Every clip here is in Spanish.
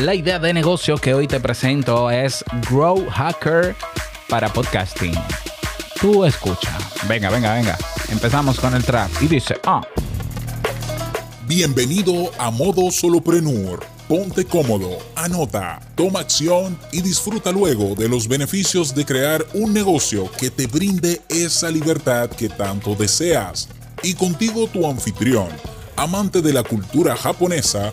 La idea de negocio que hoy te presento es Grow Hacker para podcasting. Tú escucha. Venga, venga, venga. Empezamos con el trap y dice, ah. Bienvenido a Modo Solopreneur. Ponte cómodo, anota, toma acción y disfruta luego de los beneficios de crear un negocio que te brinde esa libertad que tanto deseas. Y contigo tu anfitrión amante de la cultura japonesa,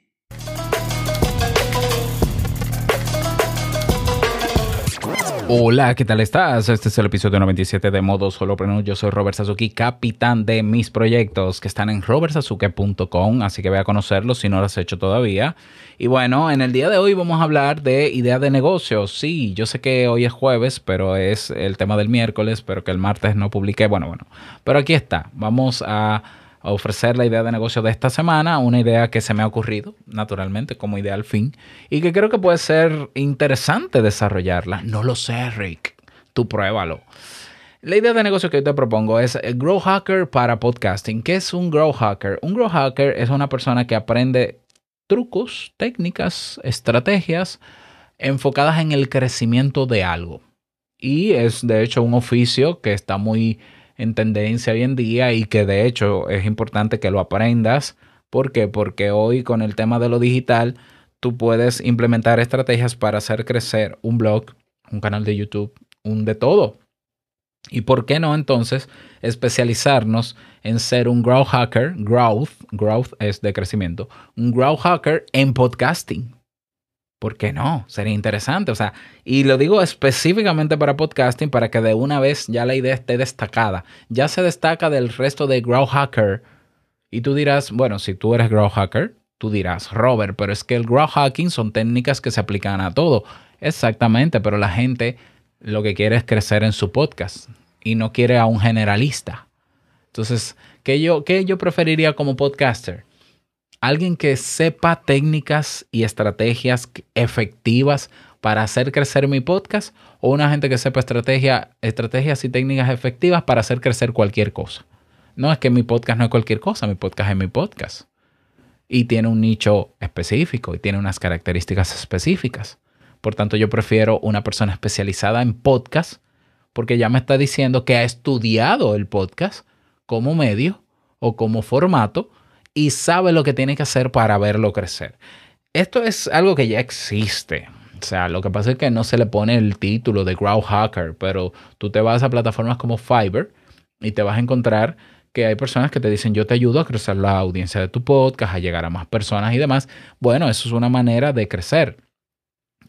Hola, ¿qué tal estás? Este es el episodio 97 de Modo Solopreneur. Yo soy Robert Sasuke, capitán de mis proyectos que están en robertsasuke.com, así que ve a conocerlos si no lo has hecho todavía. Y bueno, en el día de hoy vamos a hablar de ideas de negocios. Sí, yo sé que hoy es jueves, pero es el tema del miércoles, pero que el martes no publiqué. Bueno, bueno, pero aquí está. Vamos a a ofrecer la idea de negocio de esta semana, una idea que se me ha ocurrido, naturalmente, como idea al fin, y que creo que puede ser interesante desarrollarla. No lo sé, Rick. Tú pruébalo. La idea de negocio que yo te propongo es Grow Hacker para podcasting. ¿Qué es un Grow Hacker? Un Grow Hacker es una persona que aprende trucos, técnicas, estrategias enfocadas en el crecimiento de algo. Y es de hecho un oficio que está muy en tendencia hoy en día y que de hecho es importante que lo aprendas. ¿Por qué? Porque hoy con el tema de lo digital, tú puedes implementar estrategias para hacer crecer un blog, un canal de YouTube, un de todo. ¿Y por qué no entonces especializarnos en ser un growth hacker? Growth, growth es de crecimiento. Un growth hacker en podcasting. ¿Por qué no? Sería interesante. O sea, y lo digo específicamente para podcasting para que de una vez ya la idea esté destacada. Ya se destaca del resto de Grow Hacker. Y tú dirás, bueno, si tú eres Grow Hacker, tú dirás, Robert, pero es que el Grow Hacking son técnicas que se aplican a todo. Exactamente, pero la gente lo que quiere es crecer en su podcast y no quiere a un generalista. Entonces, ¿qué yo, qué yo preferiría como podcaster? Alguien que sepa técnicas y estrategias efectivas para hacer crecer mi podcast o una gente que sepa estrategia, estrategias y técnicas efectivas para hacer crecer cualquier cosa. No es que mi podcast no es cualquier cosa, mi podcast es mi podcast. Y tiene un nicho específico y tiene unas características específicas. Por tanto, yo prefiero una persona especializada en podcast porque ya me está diciendo que ha estudiado el podcast como medio o como formato y sabe lo que tiene que hacer para verlo crecer. Esto es algo que ya existe. O sea, lo que pasa es que no se le pone el título de Grow Hacker, pero tú te vas a plataformas como Fiverr y te vas a encontrar que hay personas que te dicen yo te ayudo a crecer la audiencia de tu podcast, a llegar a más personas y demás. Bueno, eso es una manera de crecer.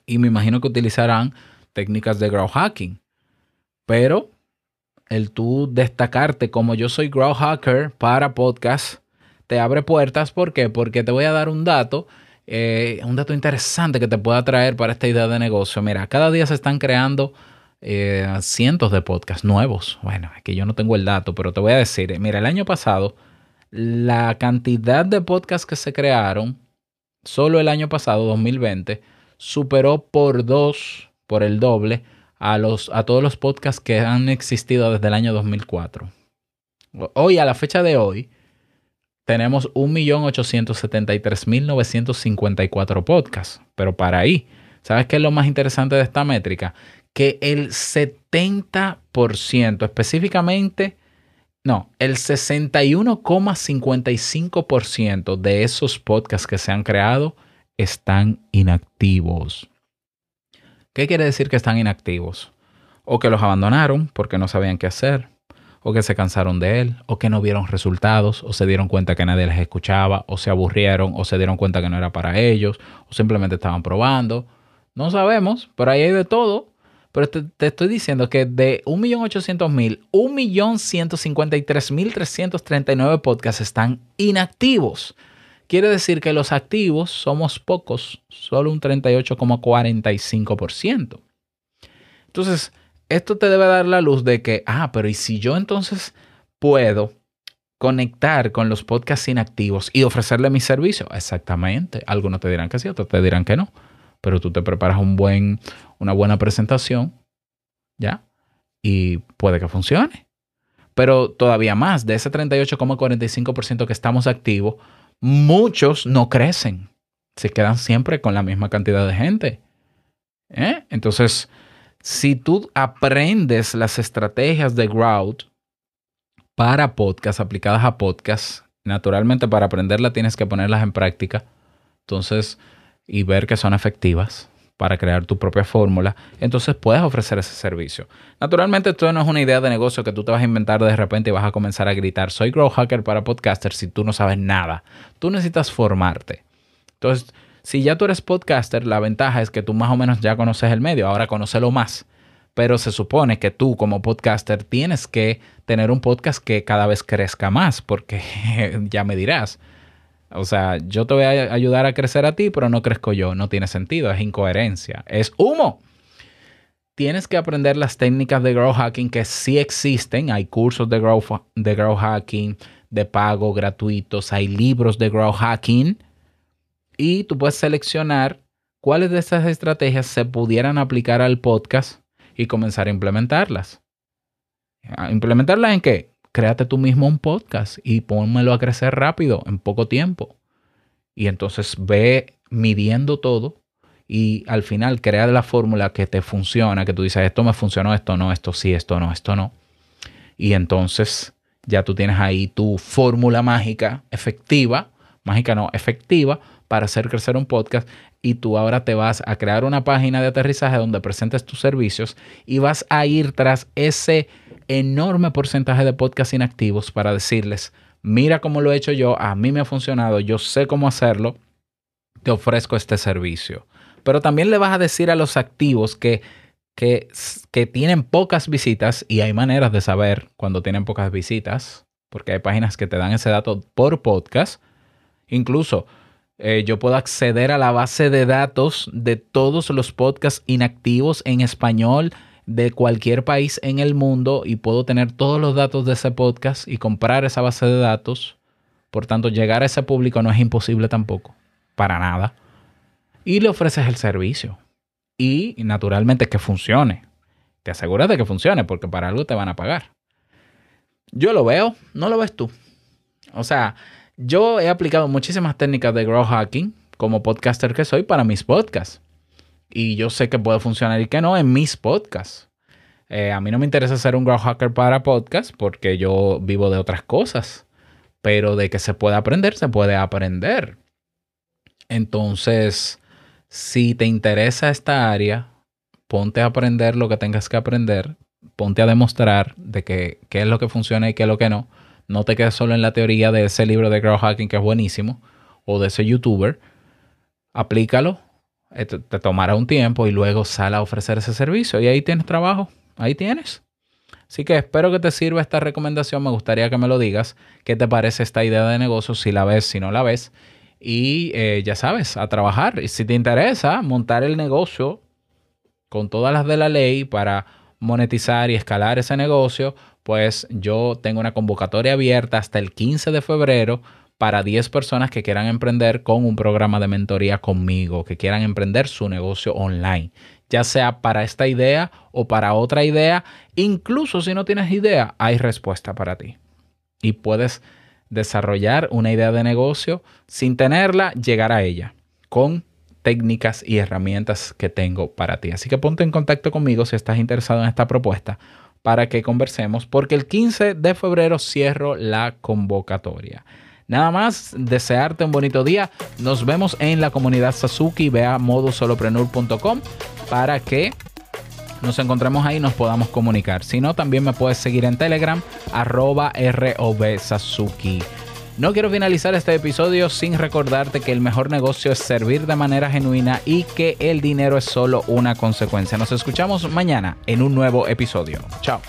Y me imagino que utilizarán técnicas de grow hacking. Pero el tú destacarte como yo soy grow hacker para podcast te abre puertas. ¿Por qué? Porque te voy a dar un dato, eh, un dato interesante que te pueda traer para esta idea de negocio. Mira, cada día se están creando eh, cientos de podcasts nuevos. Bueno, aquí yo no tengo el dato, pero te voy a decir, mira, el año pasado, la cantidad de podcasts que se crearon, solo el año pasado, 2020, superó por dos, por el doble, a, los, a todos los podcasts que han existido desde el año 2004. Hoy, a la fecha de hoy, tenemos 1.873.954 podcasts. Pero para ahí, ¿sabes qué es lo más interesante de esta métrica? Que el 70%, específicamente, no, el 61,55% de esos podcasts que se han creado están inactivos. ¿Qué quiere decir que están inactivos? O que los abandonaron porque no sabían qué hacer, o que se cansaron de él, o que no vieron resultados, o se dieron cuenta que nadie les escuchaba, o se aburrieron, o se dieron cuenta que no era para ellos, o simplemente estaban probando. No sabemos, pero ahí hay de todo. Pero te, estoy diciendo que de 1.800.000, 1.153.339 podcasts están inactivos. Quiere decir que los activos somos pocos, solo un 38,45%. Entonces, esto te debe dar la luz de que, ah, pero ¿y si yo entonces puedo conectar con los podcasts inactivos y ofrecerle mi servicio? Exactamente. Algunos te dirán que sí, otros te dirán que no. Pero tú te preparas un buen, una buena presentación, ¿ya? Y puede que funcione. Pero todavía más, de ese 38,45% que estamos activos, muchos no crecen. Se quedan siempre con la misma cantidad de gente. ¿Eh? Entonces, si tú aprendes las estrategias de Growth para podcast, aplicadas a podcast, naturalmente para aprenderla tienes que ponerlas en práctica. Entonces, y ver que son efectivas para crear tu propia fórmula, entonces puedes ofrecer ese servicio. Naturalmente, esto no es una idea de negocio que tú te vas a inventar de repente y vas a comenzar a gritar, soy Grow Hacker para podcasters si tú no sabes nada. Tú necesitas formarte. Entonces, si ya tú eres podcaster, la ventaja es que tú más o menos ya conoces el medio, ahora conócelo más. Pero se supone que tú como podcaster tienes que tener un podcast que cada vez crezca más, porque ya me dirás. O sea, yo te voy a ayudar a crecer a ti, pero no crezco yo. No tiene sentido, es incoherencia, es humo. Tienes que aprender las técnicas de grow hacking que sí existen. Hay cursos de grow, de hacking de pago gratuitos, hay libros de grow hacking y tú puedes seleccionar cuáles de estas estrategias se pudieran aplicar al podcast y comenzar a implementarlas. ¿Implementarlas en qué? Créate tú mismo un podcast y pónmelo a crecer rápido, en poco tiempo. Y entonces ve midiendo todo y al final crea la fórmula que te funciona, que tú dices, esto me funcionó, esto no, esto sí, esto no, esto no. Y entonces ya tú tienes ahí tu fórmula mágica efectiva, mágica no, efectiva, para hacer crecer un podcast y tú ahora te vas a crear una página de aterrizaje donde presentes tus servicios y vas a ir tras ese enorme porcentaje de podcasts inactivos para decirles, mira cómo lo he hecho yo, a mí me ha funcionado, yo sé cómo hacerlo, te ofrezco este servicio. Pero también le vas a decir a los activos que, que, que tienen pocas visitas y hay maneras de saber cuando tienen pocas visitas, porque hay páginas que te dan ese dato por podcast. Incluso eh, yo puedo acceder a la base de datos de todos los podcasts inactivos en español de cualquier país en el mundo y puedo tener todos los datos de ese podcast y comprar esa base de datos. Por tanto, llegar a ese público no es imposible tampoco, para nada. Y le ofreces el servicio. Y naturalmente que funcione. Te aseguras de que funcione porque para algo te van a pagar. Yo lo veo, no lo ves tú. O sea, yo he aplicado muchísimas técnicas de grow hacking como podcaster que soy para mis podcasts. Y yo sé que puede funcionar y que no en mis podcasts. Eh, a mí no me interesa ser un grow hacker para podcasts porque yo vivo de otras cosas. Pero de que se puede aprender, se puede aprender. Entonces, si te interesa esta área, ponte a aprender lo que tengas que aprender. Ponte a demostrar de que, qué es lo que funciona y qué es lo que no no te quedes solo en la teoría de ese libro de grow hacking que es buenísimo o de ese youtuber. Aplícalo, eh, te tomará un tiempo y luego sale a ofrecer ese servicio y ahí tienes trabajo, ahí tienes. Así que espero que te sirva esta recomendación. Me gustaría que me lo digas. ¿Qué te parece esta idea de negocio? Si la ves, si no la ves. Y eh, ya sabes, a trabajar. Y si te interesa montar el negocio con todas las de la ley para monetizar y escalar ese negocio, pues yo tengo una convocatoria abierta hasta el 15 de febrero para 10 personas que quieran emprender con un programa de mentoría conmigo, que quieran emprender su negocio online, ya sea para esta idea o para otra idea. Incluso si no tienes idea, hay respuesta para ti. Y puedes desarrollar una idea de negocio sin tenerla, llegar a ella con técnicas y herramientas que tengo para ti. Así que ponte en contacto conmigo si estás interesado en esta propuesta para que conversemos, porque el 15 de febrero cierro la convocatoria. Nada más, desearte un bonito día. Nos vemos en la comunidad Sasuki. Ve a para que nos encontremos ahí y nos podamos comunicar. Si no, también me puedes seguir en Telegram, arroba Sasuki. No quiero finalizar este episodio sin recordarte que el mejor negocio es servir de manera genuina y que el dinero es solo una consecuencia. Nos escuchamos mañana en un nuevo episodio. Chao.